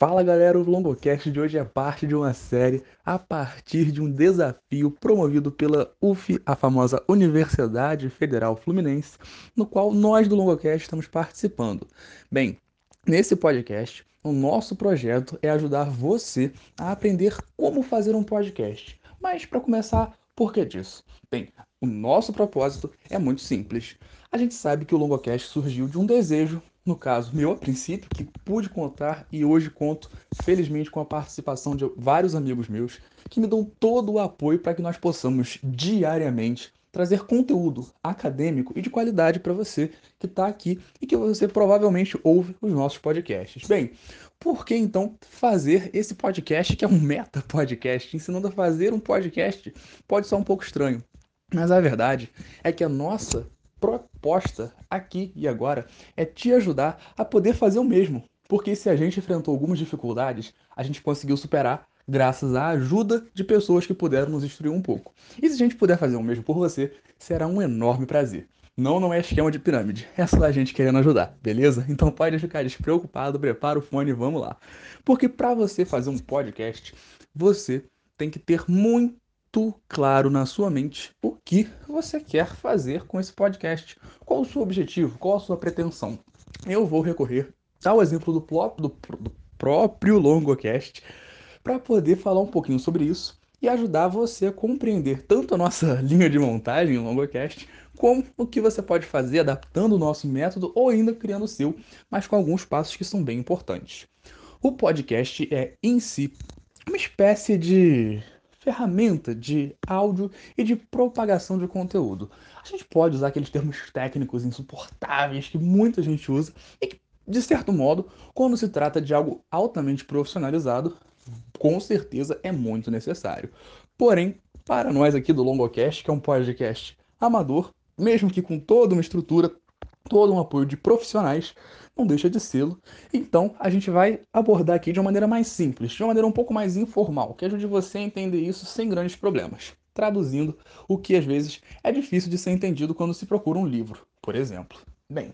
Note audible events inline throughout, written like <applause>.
Fala galera, o Longocast de hoje é parte de uma série a partir de um desafio promovido pela UF, a famosa Universidade Federal Fluminense, no qual nós do Longocast estamos participando. Bem, nesse podcast, o nosso projeto é ajudar você a aprender como fazer um podcast. Mas para começar, por que disso? Bem, o nosso propósito é muito simples. A gente sabe que o Longocast surgiu de um desejo no caso, meu a princípio, que pude contar e hoje conto, felizmente, com a participação de vários amigos meus que me dão todo o apoio para que nós possamos diariamente trazer conteúdo acadêmico e de qualidade para você que está aqui e que você provavelmente ouve os nossos podcasts. Bem, por que então fazer esse podcast que é um meta podcast, ensinando a fazer um podcast? Pode ser um pouco estranho, mas a verdade é que a nossa proposta aqui e agora é te ajudar a poder fazer o mesmo. Porque se a gente enfrentou algumas dificuldades, a gente conseguiu superar graças à ajuda de pessoas que puderam nos instruir um pouco. E se a gente puder fazer o mesmo por você, será um enorme prazer. Não, não é esquema de pirâmide, é só a gente querendo ajudar, beleza? Então pode ficar despreocupado, prepara o fone e vamos lá. Porque para você fazer um podcast, você tem que ter muito muito claro na sua mente o que você quer fazer com esse podcast. Qual o seu objetivo? Qual a sua pretensão? Eu vou recorrer ao exemplo do, do, do próprio Longocast para poder falar um pouquinho sobre isso e ajudar você a compreender tanto a nossa <laughs> linha de montagem, o Longocast, como o que você pode fazer adaptando o nosso método ou ainda criando o seu, mas com alguns passos que são bem importantes. O podcast é, em si, uma espécie de ferramenta de áudio e de propagação de conteúdo. A gente pode usar aqueles termos técnicos insuportáveis que muita gente usa e que, de certo modo, quando se trata de algo altamente profissionalizado, com certeza é muito necessário. Porém, para nós aqui do Longocast, que é um podcast amador, mesmo que com toda uma estrutura, todo um apoio de profissionais, não deixa de sê-lo. Então, a gente vai abordar aqui de uma maneira mais simples, de uma maneira um pouco mais informal, que ajude você a entender isso sem grandes problemas. Traduzindo o que às vezes é difícil de ser entendido quando se procura um livro, por exemplo. Bem,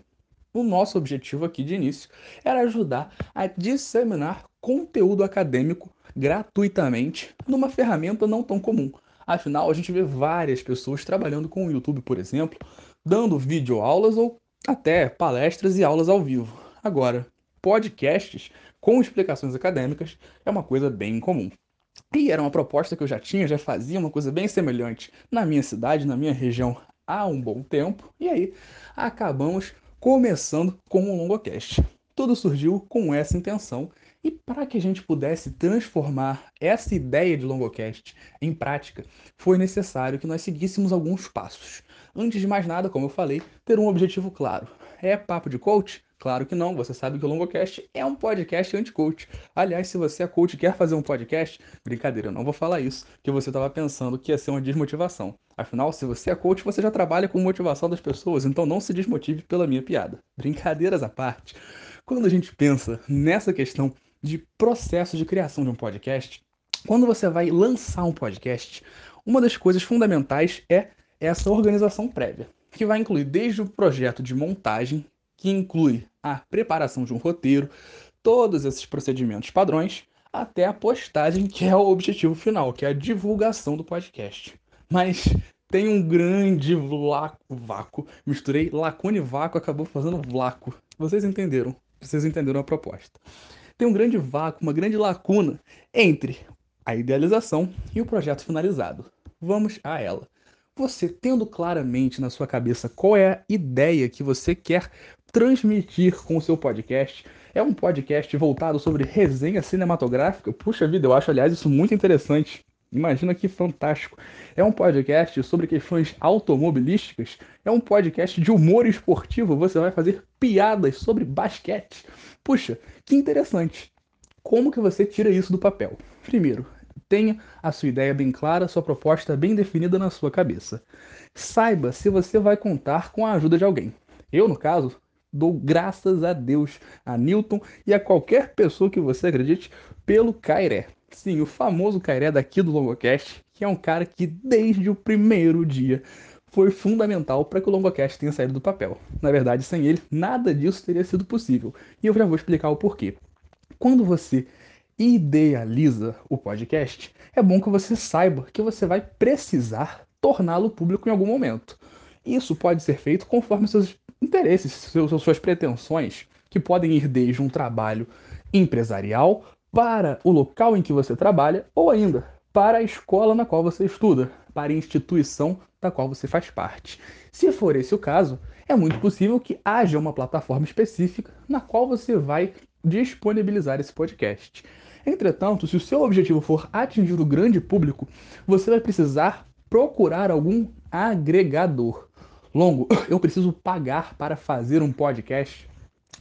o nosso objetivo aqui de início era ajudar a disseminar conteúdo acadêmico gratuitamente numa ferramenta não tão comum. Afinal, a gente vê várias pessoas trabalhando com o YouTube, por exemplo, dando videoaulas ou até palestras e aulas ao vivo. Agora, podcasts com explicações acadêmicas é uma coisa bem comum. E era uma proposta que eu já tinha, já fazia uma coisa bem semelhante na minha cidade, na minha região há um bom tempo. E aí acabamos começando com um longocast. Tudo surgiu com essa intenção e para que a gente pudesse transformar essa ideia de longocast em prática, foi necessário que nós seguíssemos alguns passos. Antes de mais nada, como eu falei, ter um objetivo claro. É papo de coach? Claro que não, você sabe que o Longocast é um podcast anti-coach. Aliás, se você é coach e quer fazer um podcast, brincadeira, eu não vou falar isso, que você estava pensando que ia ser uma desmotivação. Afinal, se você é coach, você já trabalha com motivação das pessoas, então não se desmotive pela minha piada. Brincadeiras à parte, quando a gente pensa nessa questão de processo de criação de um podcast, quando você vai lançar um podcast, uma das coisas fundamentais é essa organização prévia, que vai incluir desde o projeto de montagem, que inclui a preparação de um roteiro, todos esses procedimentos padrões, até a postagem, que é o objetivo final, que é a divulgação do podcast. Mas tem um grande vácuo. Misturei lacune e vácuo, acabou fazendo vlaco. Vocês entenderam? Vocês entenderam a proposta. Tem um grande vácuo, uma grande lacuna entre a idealização e o projeto finalizado. Vamos a ela você tendo claramente na sua cabeça qual é a ideia que você quer transmitir com o seu podcast. É um podcast voltado sobre resenha cinematográfica? Puxa vida, eu acho, aliás, isso muito interessante. Imagina que fantástico. É um podcast sobre questões automobilísticas. É um podcast de humor esportivo. Você vai fazer piadas sobre basquete. Puxa, que interessante. Como que você tira isso do papel? Primeiro, Tenha a sua ideia bem clara, sua proposta bem definida na sua cabeça. Saiba se você vai contar com a ajuda de alguém. Eu, no caso, dou graças a Deus, a Newton e a qualquer pessoa que você acredite pelo Cairé. Sim, o famoso Cairé daqui do Longocast, que é um cara que desde o primeiro dia foi fundamental para que o Longocast tenha saído do papel. Na verdade, sem ele, nada disso teria sido possível. E eu já vou explicar o porquê. Quando você idealiza o podcast, é bom que você saiba que você vai precisar torná-lo público em algum momento. Isso pode ser feito conforme seus interesses, seus, suas pretensões, que podem ir desde um trabalho empresarial para o local em que você trabalha ou ainda para a escola na qual você estuda, para a instituição da qual você faz parte. Se for esse o caso, é muito possível que haja uma plataforma específica na qual você vai disponibilizar esse podcast. Entretanto, se o seu objetivo for atingir o grande público, você vai precisar procurar algum agregador. Longo, <coughs> eu preciso pagar para fazer um podcast?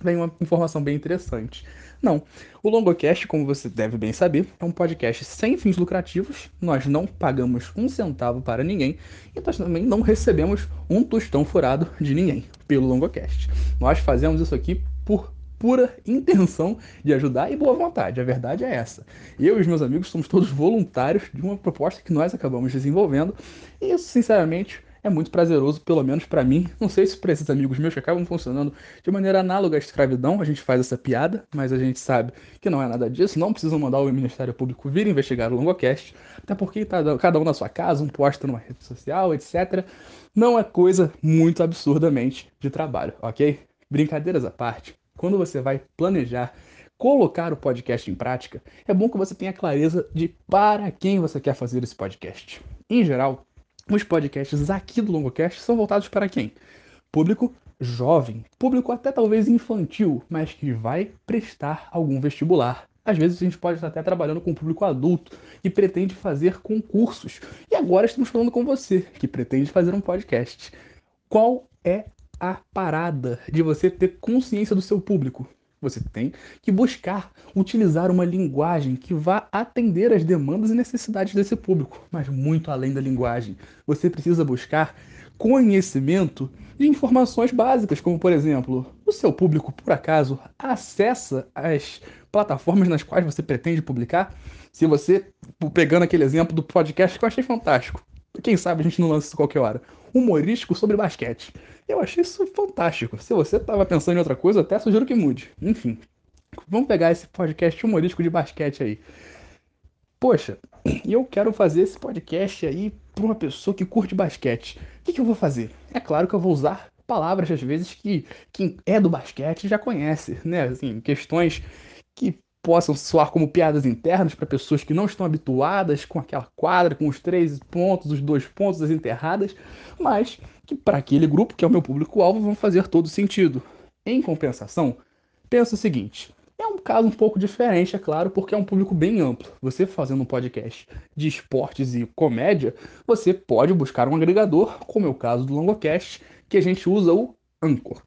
Vem uma informação bem interessante. Não. O Longocast, como você deve bem saber, é um podcast sem fins lucrativos. Nós não pagamos um centavo para ninguém e nós também não recebemos um tostão furado de ninguém pelo Longocast. Nós fazemos isso aqui por pura intenção de ajudar e boa vontade. A verdade é essa. Eu e os meus amigos somos todos voluntários de uma proposta que nós acabamos desenvolvendo e isso, sinceramente, é muito prazeroso, pelo menos para mim. Não sei se para esses amigos meus que acabam funcionando de maneira análoga à escravidão, a gente faz essa piada, mas a gente sabe que não é nada disso. Não precisam mandar o Ministério Público vir investigar o Longocast, até porque tá cada um na sua casa, um posta numa rede social, etc. Não é coisa muito absurdamente de trabalho, ok? Brincadeiras à parte, quando você vai planejar colocar o podcast em prática, é bom que você tenha clareza de para quem você quer fazer esse podcast. Em geral, os podcasts aqui do Longocast são voltados para quem? Público jovem, público até talvez infantil, mas que vai prestar algum vestibular. Às vezes a gente pode estar até trabalhando com um público adulto que pretende fazer concursos. E agora estamos falando com você, que pretende fazer um podcast. Qual é a parada de você ter consciência do seu público? Você tem que buscar utilizar uma linguagem que vá atender às demandas e necessidades desse público, mas muito além da linguagem. Você precisa buscar conhecimento de informações básicas, como por exemplo, o seu público por acaso acessa as plataformas nas quais você pretende publicar? Se você, pegando aquele exemplo do podcast que eu achei fantástico, quem sabe a gente não lança isso qualquer hora, humorístico sobre basquete. Eu achei isso fantástico. Se você estava pensando em outra coisa, até sugiro que mude. Enfim, vamos pegar esse podcast humorístico de basquete aí. Poxa, eu quero fazer esse podcast aí para uma pessoa que curte basquete. O que, que eu vou fazer? É claro que eu vou usar palavras, às vezes, que quem é do basquete já conhece, né? Assim, questões que possam soar como piadas internas para pessoas que não estão habituadas com aquela quadra, com os três pontos, os dois pontos, as enterradas, mas que para aquele grupo, que é o meu público-alvo, vão fazer todo sentido. Em compensação, pensa o seguinte: é um caso um pouco diferente, é claro, porque é um público bem amplo. Você fazendo um podcast de esportes e comédia, você pode buscar um agregador, como é o caso do Longocast, que a gente usa o Anchor.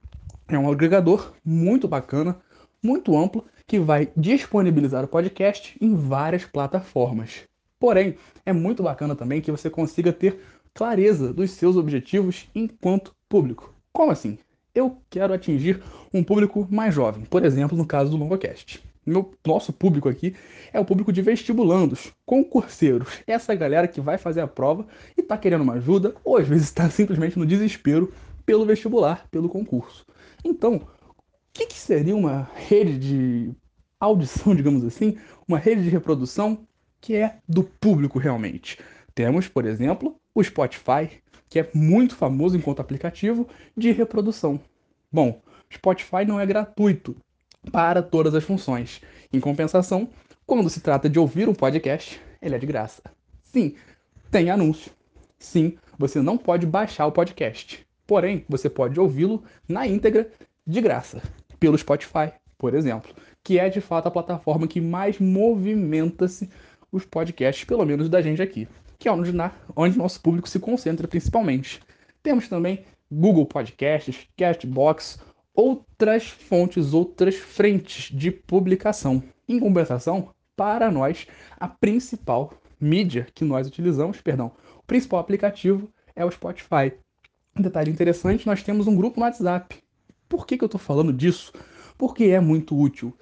É um agregador muito bacana, muito amplo que vai disponibilizar o podcast em várias plataformas. Porém, é muito bacana também que você consiga ter clareza dos seus objetivos enquanto público. Como assim? Eu quero atingir um público mais jovem, por exemplo, no caso do Longocast. Meu, nosso público aqui é o público de vestibulandos, concurseiros, essa galera que vai fazer a prova e está querendo uma ajuda, ou às vezes está simplesmente no desespero pelo vestibular, pelo concurso. Então, que, que seria uma rede de audição, <laughs> digamos assim, uma rede de reprodução que é do público realmente? Temos, por exemplo, o Spotify, que é muito famoso enquanto aplicativo de reprodução. Bom, Spotify não é gratuito para todas as funções. Em compensação, quando se trata de ouvir um podcast, ele é de graça. Sim, tem anúncio. Sim, você não pode baixar o podcast. Porém, você pode ouvi-lo na íntegra de graça pelo Spotify, por exemplo, que é de fato a plataforma que mais movimenta-se os podcasts, pelo menos da gente aqui, que é onde, na, onde nosso público se concentra principalmente. Temos também Google Podcasts, Castbox, outras fontes, outras frentes de publicação. Em compensação, para nós, a principal mídia que nós utilizamos, perdão, o principal aplicativo é o Spotify. Um detalhe interessante, nós temos um grupo no WhatsApp, por que, que eu estou falando disso? Porque é muito útil.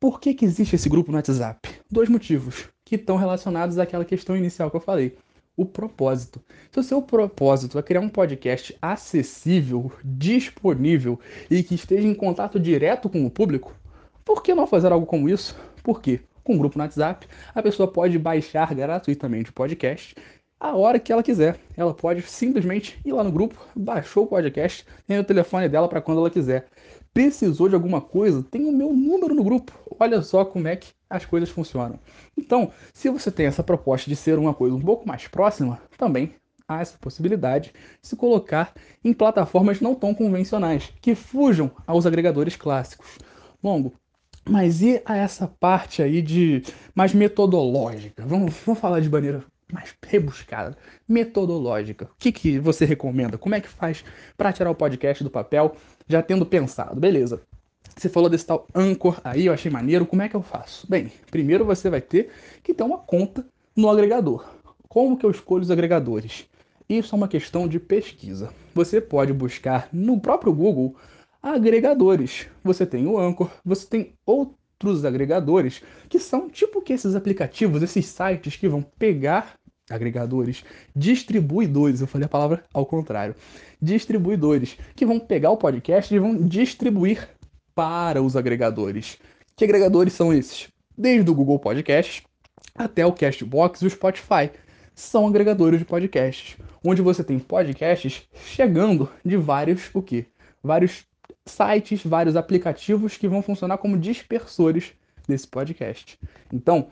Por que, que existe esse grupo no WhatsApp? Dois motivos que estão relacionados àquela questão inicial que eu falei. O propósito. Se o seu propósito é criar um podcast acessível, disponível e que esteja em contato direto com o público, Por que não fazer algo como isso? Por quê? Com um grupo no WhatsApp, a pessoa pode baixar gratuitamente o podcast a hora que ela quiser. Ela pode simplesmente ir lá no grupo, baixou o podcast, tem o telefone dela para quando ela quiser. Precisou de alguma coisa? Tem o meu número no grupo. Olha só como é que as coisas funcionam. Então, se você tem essa proposta de ser uma coisa um pouco mais próxima, também há essa possibilidade de se colocar em plataformas não tão convencionais, que fujam aos agregadores clássicos. Longo, mas e a essa parte aí de mais metodológica? Vamos, vamos falar de maneira mais rebuscada, metodológica. O que, que você recomenda? Como é que faz para tirar o podcast do papel, já tendo pensado? Beleza. Você falou desse tal Anchor aí, eu achei maneiro. Como é que eu faço? Bem, primeiro você vai ter que ter uma conta no agregador. Como que eu escolho os agregadores? Isso é uma questão de pesquisa. Você pode buscar no próprio Google agregadores. Você tem o Anchor, você tem outros agregadores que são tipo que esses aplicativos, esses sites que vão pegar agregadores, distribuidores, eu falei a palavra ao contrário, distribuidores, que vão pegar o podcast e vão distribuir para os agregadores. Que agregadores são esses? Desde o Google Podcast até o Castbox e o Spotify. São agregadores de podcasts, onde você tem podcasts chegando de vários o quê? Vários sites, vários aplicativos que vão funcionar como dispersores desse podcast. Então,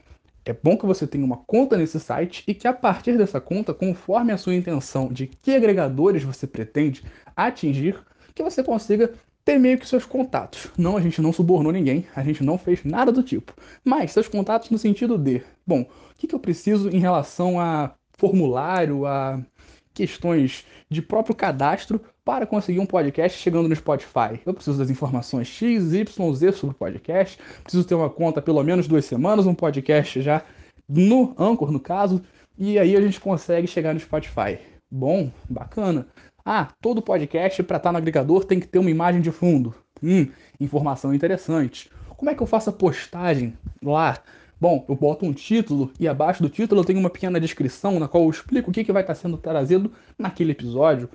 é bom que você tenha uma conta nesse site e que a partir dessa conta, conforme a sua intenção de que agregadores você pretende atingir, que você consiga ter meio que seus contatos. Não, a gente não subornou ninguém, a gente não fez nada do tipo. Mas seus contatos no sentido de, bom, o que, que eu preciso em relação a formulário, a questões de próprio cadastro para conseguir um podcast chegando no Spotify. Eu preciso das informações X, Y, Z sobre o podcast, preciso ter uma conta pelo menos duas semanas, um podcast já no Anchor, no caso, e aí a gente consegue chegar no Spotify. Bom, bacana. Ah, todo podcast para estar tá no agregador tem que ter uma imagem de fundo. Hum, informação interessante. Como é que eu faço a postagem lá? Bom, eu boto um título e abaixo do título eu tenho uma pequena descrição na qual eu explico o que, que vai estar tá sendo trazido naquele episódio.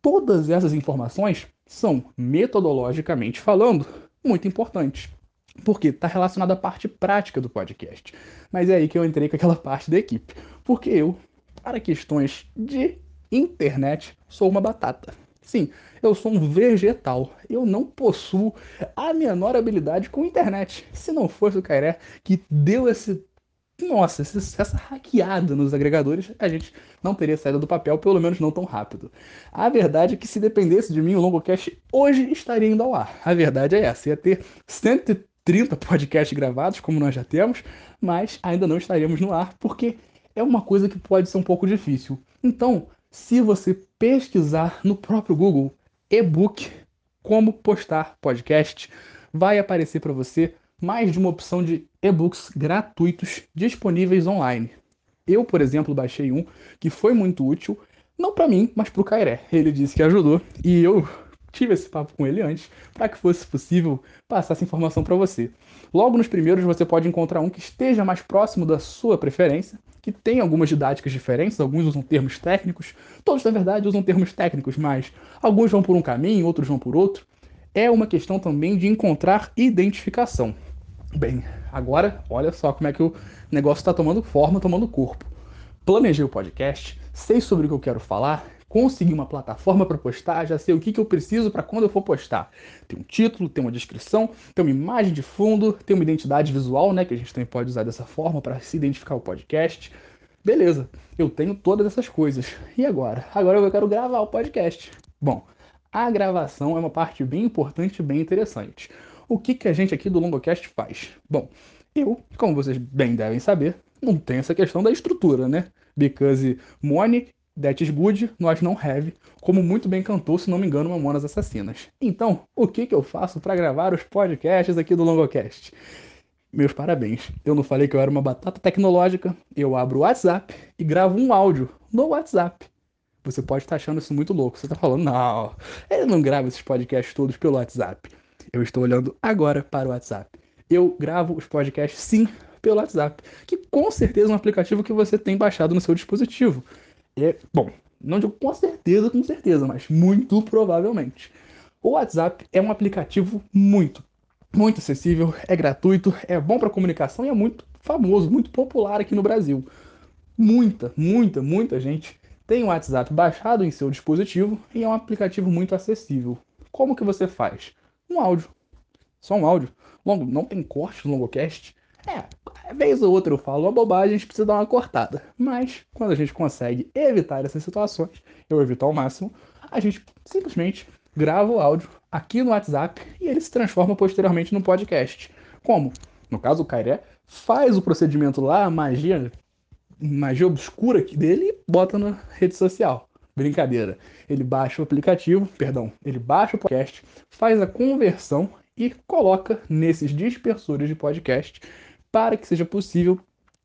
Todas essas informações são, metodologicamente falando, muito importantes. Porque está relacionado à parte prática do podcast. Mas é aí que eu entrei com aquela parte da equipe. Porque eu, para questões de internet, sou uma batata. Sim, eu sou um vegetal. Eu não possuo a menor habilidade com internet. Se não fosse o Cairé que deu esse. Nossa, essa hackeada nos agregadores, a gente não teria saído do papel, pelo menos não tão rápido. A verdade é que se dependesse de mim, o Longocast hoje estaria indo ao ar. A verdade é essa: ia ter 130 podcasts gravados, como nós já temos, mas ainda não estaríamos no ar, porque é uma coisa que pode ser um pouco difícil. Então, se você pesquisar no próprio Google e-book como postar podcast, vai aparecer para você mais de uma opção de e-books gratuitos disponíveis online. Eu, por exemplo, baixei um que foi muito útil, não para mim, mas para o Cairé. Ele disse que ajudou e eu tive esse papo com ele antes para que fosse possível passar essa informação para você. Logo nos primeiros você pode encontrar um que esteja mais próximo da sua preferência que tem algumas didáticas diferentes, alguns usam termos técnicos, todos na verdade usam termos técnicos, mas alguns vão por um caminho, outros vão por outro. É uma questão também de encontrar identificação. Bem, agora olha só como é que o negócio está tomando forma, tomando corpo. Planejei o podcast, sei sobre o que eu quero falar, consegui uma plataforma para postar, já sei o que, que eu preciso para quando eu for postar. Tem um título, tem uma descrição, tem uma imagem de fundo, tem uma identidade visual, né, que a gente também pode usar dessa forma para se identificar o podcast. Beleza, eu tenho todas essas coisas. E agora? Agora eu quero gravar o podcast. Bom, a gravação é uma parte bem importante e bem interessante. O que, que a gente aqui do Longocast faz? Bom, eu, como vocês bem devem saber, não tenho essa questão da estrutura, né? Because money That is good, nós não have, como muito bem cantou, se não me engano, Mamonas Assassinas. Então, o que, que eu faço para gravar os podcasts aqui do Longocast? Meus parabéns. Eu não falei que eu era uma batata tecnológica. Eu abro o WhatsApp e gravo um áudio no WhatsApp. Você pode estar achando isso muito louco. Você está falando, não, ele não grava esses podcasts todos pelo WhatsApp. Eu estou olhando agora para o WhatsApp. Eu gravo os podcasts sim pelo WhatsApp, que com certeza é um aplicativo que você tem baixado no seu dispositivo. É, bom, não digo com certeza, com certeza, mas muito provavelmente. O WhatsApp é um aplicativo muito, muito acessível, é gratuito, é bom para comunicação e é muito famoso, muito popular aqui no Brasil. Muita, muita, muita gente tem o WhatsApp baixado em seu dispositivo e é um aplicativo muito acessível. Como que você faz? Um áudio. Só um áudio. Longo, não tem corte no longocast. É, vez ou outra eu falo uma bobagem, a gente precisa dar uma cortada. Mas quando a gente consegue evitar essas situações, eu evito ao máximo, a gente simplesmente grava o áudio aqui no WhatsApp e ele se transforma posteriormente no podcast. Como? No caso, o Kairé faz o procedimento lá, a magia, magia obscura dele e bota na rede social. Brincadeira. Ele baixa o aplicativo, perdão, ele baixa o podcast, faz a conversão e coloca nesses dispersores de podcast para que seja possível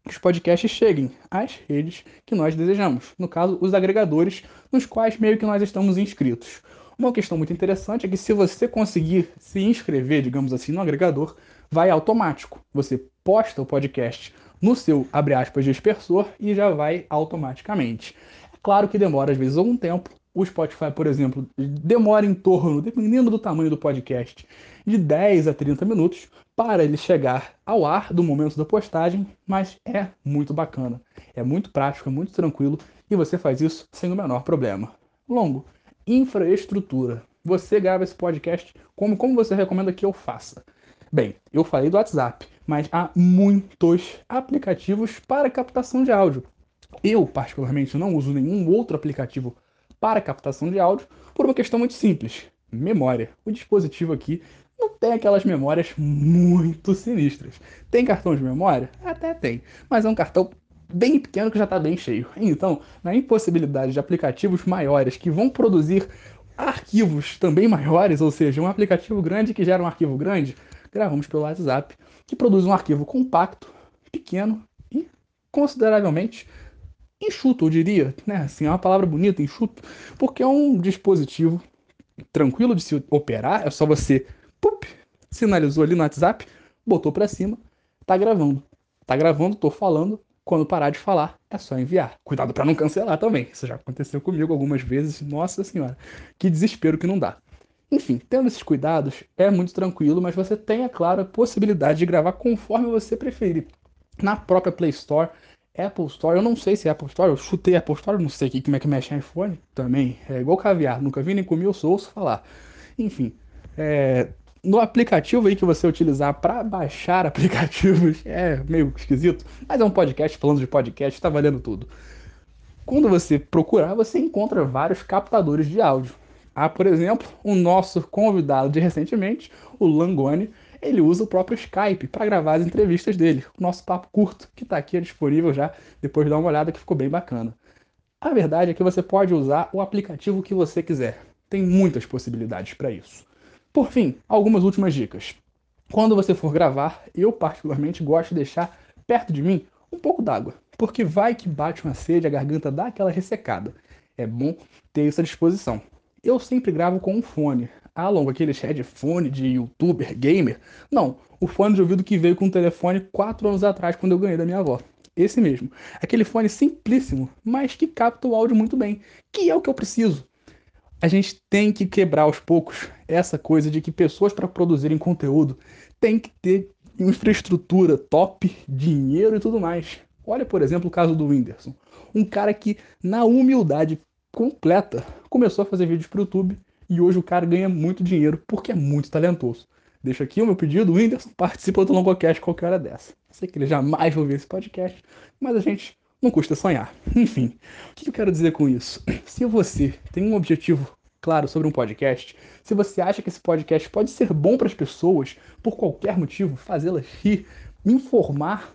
que os podcasts cheguem às redes que nós desejamos. No caso, os agregadores nos quais meio que nós estamos inscritos. Uma questão muito interessante é que se você conseguir se inscrever, digamos assim, no agregador, vai automático. Você posta o podcast no seu, abre aspas, dispersor e já vai automaticamente. É claro que demora às vezes algum tempo. O Spotify, por exemplo, demora em torno, dependendo do tamanho do podcast, de 10 a 30 minutos para ele chegar ao ar do momento da postagem, mas é muito bacana, é muito prático, é muito tranquilo e você faz isso sem o menor problema. Longo, infraestrutura. Você grava esse podcast como, como você recomenda que eu faça? Bem, eu falei do WhatsApp, mas há muitos aplicativos para captação de áudio. Eu, particularmente, não uso nenhum outro aplicativo para captação de áudio por uma questão muito simples: memória. O dispositivo aqui tem aquelas memórias muito sinistras. Tem cartão de memória? Até tem, mas é um cartão bem pequeno que já está bem cheio. Então, na impossibilidade de aplicativos maiores que vão produzir arquivos também maiores, ou seja, um aplicativo grande que gera um arquivo grande, gravamos pelo WhatsApp, que produz um arquivo compacto, pequeno e consideravelmente enxuto, eu diria, né? Assim, é uma palavra bonita, enxuto, porque é um dispositivo tranquilo de se operar, é só você pup, sinalizou ali no WhatsApp, botou para cima, tá gravando. Tá gravando, tô falando. Quando parar de falar, é só enviar. Cuidado para não cancelar também. Isso já aconteceu comigo algumas vezes. Nossa senhora, que desespero que não dá. Enfim, tendo esses cuidados, é muito tranquilo, mas você tem, é claro, a possibilidade de gravar conforme você preferir. Na própria Play Store, Apple Store, eu não sei se é Apple Store, eu chutei Apple Store, não sei como é que mexe iPhone também. É igual caviar, nunca vi nem comi, eu sou ouço falar. Enfim, é, no aplicativo aí que você utilizar para baixar aplicativos <laughs> é meio esquisito, mas é um podcast falando de podcast, está valendo tudo. Quando você procurar, você encontra vários captadores de áudio. Há, por exemplo, o nosso convidado de recentemente, o Langoni, ele usa o próprio Skype para gravar as entrevistas dele. O nosso papo curto, que está aqui disponível já, depois de dar uma olhada que ficou bem bacana. A verdade é que você pode usar o aplicativo que você quiser. Tem muitas possibilidades para isso. Por fim, algumas últimas dicas. Quando você for gravar, eu particularmente gosto de deixar perto de mim um pouco d'água, porque vai que bate uma sede, a garganta dá aquela ressecada. É bom ter isso à disposição. Eu sempre gravo com um fone. Ah, longo, aqueles headphone de youtuber, gamer? Não, o fone de ouvido que veio com o telefone 4 anos atrás, quando eu ganhei da minha avó. Esse mesmo. Aquele fone simplíssimo, mas que capta o áudio muito bem, que é o que eu preciso a gente tem que quebrar aos poucos essa coisa de que pessoas para produzirem conteúdo têm que ter infraestrutura top, dinheiro e tudo mais. Olha, por exemplo, o caso do Whindersson. Um cara que, na humildade completa, começou a fazer vídeos para o YouTube e hoje o cara ganha muito dinheiro porque é muito talentoso. Deixa aqui o meu pedido, Whindersson, participa do Longocast qualquer hora dessa. Sei que ele jamais vai ver esse podcast, mas a gente não custa sonhar. <laughs> Enfim, o que eu quero dizer com isso? <clears throat> Se você tem um objetivo claro sobre um podcast, se você acha que esse podcast pode ser bom para as pessoas, por qualquer motivo, fazê-las rir, informar,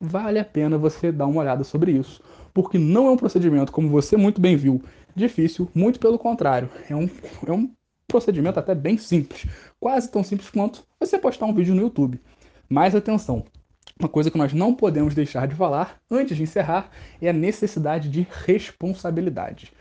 vale a pena você dar uma olhada sobre isso. Porque não é um procedimento, como você muito bem viu, difícil, muito pelo contrário. É um, é um procedimento até bem simples, quase tão simples quanto você postar um vídeo no YouTube. Mas atenção, uma coisa que nós não podemos deixar de falar antes de encerrar é a necessidade de responsabilidade.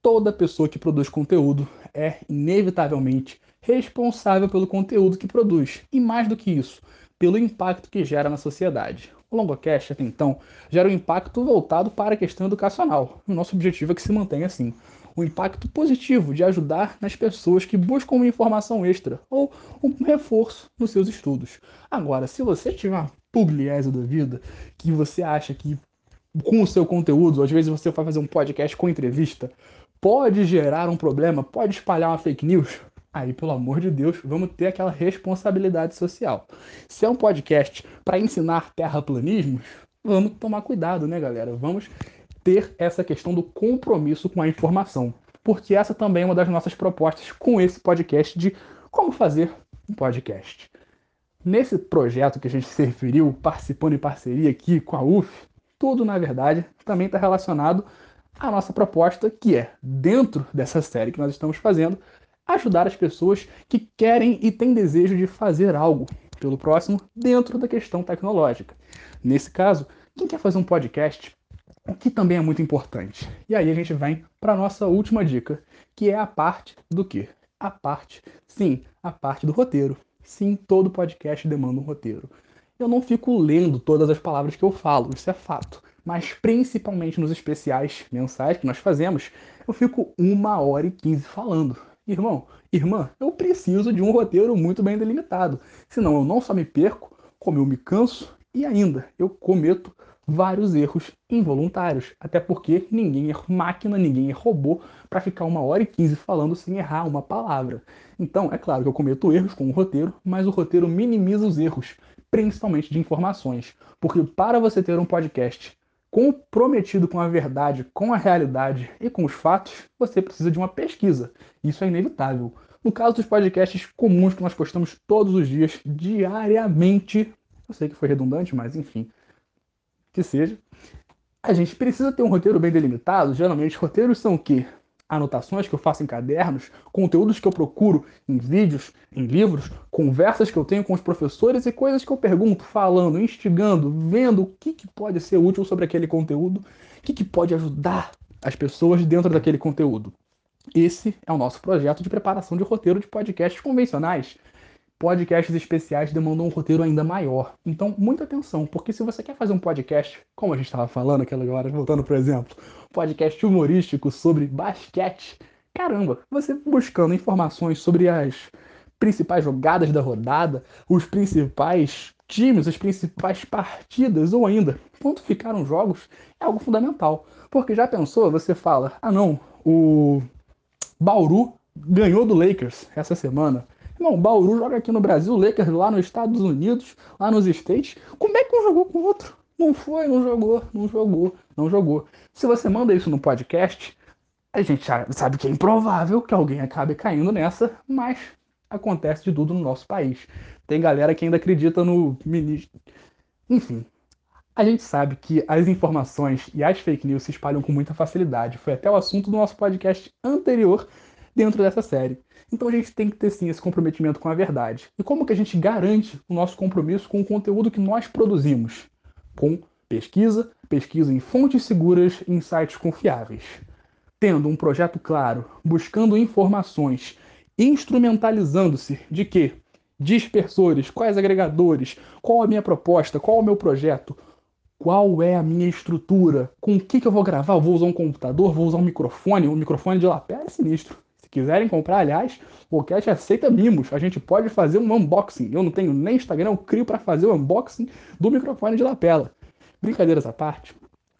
Toda pessoa que produz conteúdo é inevitavelmente responsável pelo conteúdo que produz, e mais do que isso, pelo impacto que gera na sociedade. O Longocast, até então, gera um impacto voltado para a questão educacional. O nosso objetivo é que se mantenha assim. O impacto positivo de ajudar nas pessoas que buscam uma informação extra ou um reforço nos seus estudos. Agora, se você tiver uma pugliese da vida, que você acha que com o seu conteúdo, às vezes você vai fazer um podcast com entrevista, pode gerar um problema, pode espalhar uma fake news, aí, pelo amor de Deus, vamos ter aquela responsabilidade social. Se é um podcast para ensinar terraplanismos, vamos tomar cuidado, né, galera? Vamos ter essa questão do compromisso com a informação, porque essa também é uma das nossas propostas com esse podcast de como fazer um podcast. Nesse projeto que a gente se referiu, participando em parceria aqui com a UF, tudo, na verdade, também está relacionado à nossa proposta, que é, dentro dessa série que nós estamos fazendo, ajudar as pessoas que querem e têm desejo de fazer algo pelo próximo dentro da questão tecnológica. Nesse caso, quem quer fazer um podcast, o que também é muito importante. E aí a gente vem para a nossa última dica, que é a parte do quê? A parte, sim, a parte do roteiro. Sim, todo podcast demanda um roteiro. Eu não fico lendo todas as palavras que eu falo, isso é fato. Mas principalmente nos especiais mensais que nós fazemos, eu fico uma hora e quinze falando. Irmão, irmã, eu preciso de um roteiro muito bem delimitado. Senão eu não só me perco, como eu me canso e ainda eu cometo vários erros involuntários. Até porque ninguém é máquina, ninguém é robô para ficar uma hora e quinze falando sem errar uma palavra. Então, é claro que eu cometo erros com o roteiro, mas o roteiro minimiza os erros, principalmente de informações. Porque para você ter um podcast comprometido com a verdade, com a realidade e com os fatos, você precisa de uma pesquisa. Isso é inevitável. No caso dos podcasts comuns que nós postamos todos os dias, diariamente, eu sei que foi redundante, mas enfim, que seja. A gente precisa ter um roteiro bem delimitado. Geralmente, roteiros são o quê? anotações que eu faço em cadernos, conteúdos que eu procuro em vídeos, em livros, conversas que eu tenho com os professores e coisas que eu pergunto, falando, instigando, vendo o que, que pode ser útil sobre aquele conteúdo, o que, que pode ajudar as pessoas dentro daquele conteúdo. Esse é o nosso projeto de preparação de roteiro de podcasts convencionais podcasts especiais demandam um roteiro ainda maior. Então, muita atenção, porque se você quer fazer um podcast, como a gente estava falando aquela hora, voltando por exemplo, podcast humorístico sobre basquete, caramba, você buscando informações sobre as principais jogadas da rodada, os principais times, as principais partidas, ou ainda quanto ficaram os jogos, é algo fundamental. Porque já pensou, você fala, ah não, o Bauru ganhou do Lakers essa semana. Irmão, Bauru joga aqui no Brasil, Lakers lá nos Estados Unidos, lá nos States. Como é que um jogou com o outro? Não foi, não jogou, não jogou, não jogou. Se você manda isso no podcast, a gente sabe que é improvável que alguém acabe caindo nessa, mas acontece de tudo no nosso país. Tem galera que ainda acredita no ministro. Enfim, a gente sabe que as informações e as fake news se espalham com muita facilidade. Foi até o assunto do nosso podcast anterior dentro dessa série. Então a gente tem que ter sim esse comprometimento com a verdade. E como que a gente garante o nosso compromisso com o conteúdo que nós produzimos? Com pesquisa, pesquisa em fontes seguras e em sites confiáveis. Tendo um projeto claro, buscando informações, instrumentalizando-se de quê? Dispersores, quais agregadores, qual a minha proposta, qual o meu projeto, qual é a minha estrutura, com o que, que eu vou gravar, vou usar um computador, vou usar um microfone, um microfone de lapela é sinistro quiserem comprar, aliás, o Cash aceita mimos. A gente pode fazer um unboxing. Eu não tenho nem Instagram, eu crio para fazer o unboxing do microfone de lapela. Brincadeiras à parte.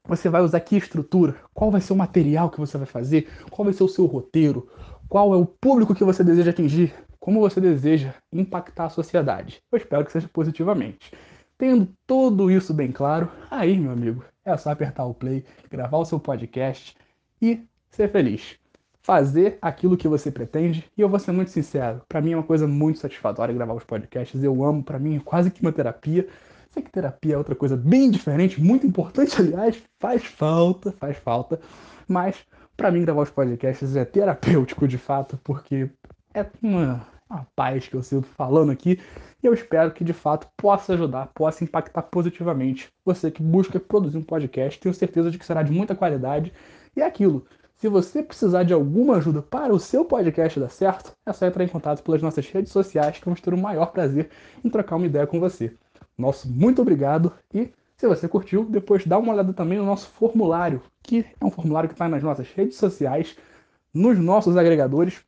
Você vai usar que estrutura? Qual vai ser o material que você vai fazer? Qual vai ser o seu roteiro? Qual é o público que você deseja atingir? Como você deseja impactar a sociedade? Eu espero que seja positivamente. Tendo tudo isso bem claro, aí, meu amigo, é só apertar o play, gravar o seu podcast e ser feliz fazer aquilo que você pretende. E eu vou ser muito sincero, para mim é uma coisa muito satisfatória gravar os podcasts. Eu amo, para mim é quase que uma terapia. Sei que terapia é outra coisa bem diferente, muito importante, <laughs> aliás, faz falta, faz falta. Mas para mim gravar os podcasts é terapêutico de fato, porque é uma, uma paz que eu sinto falando aqui. E eu espero que de fato possa ajudar, possa impactar positivamente você que busca produzir um podcast. Tenho certeza de que será de muita qualidade. E é aquilo. Se você precisar de alguma ajuda para o seu podcast dar certo, é só entrar em contato pelas nossas redes sociais que vamos ter o maior prazer em trocar uma ideia com você. Nosso muito obrigado e se você curtiu, depois dá uma olhada também no nosso formulário, que é um formulário que está nas nossas redes sociais, nos nossos agregadores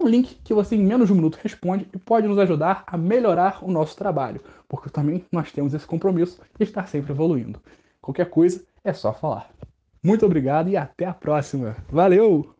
um link que você em menos de um minuto responde e pode nos ajudar a melhorar o nosso trabalho, porque também nós temos esse compromisso de estar sempre evoluindo. Qualquer coisa é só falar. Muito obrigado e até a próxima. Valeu!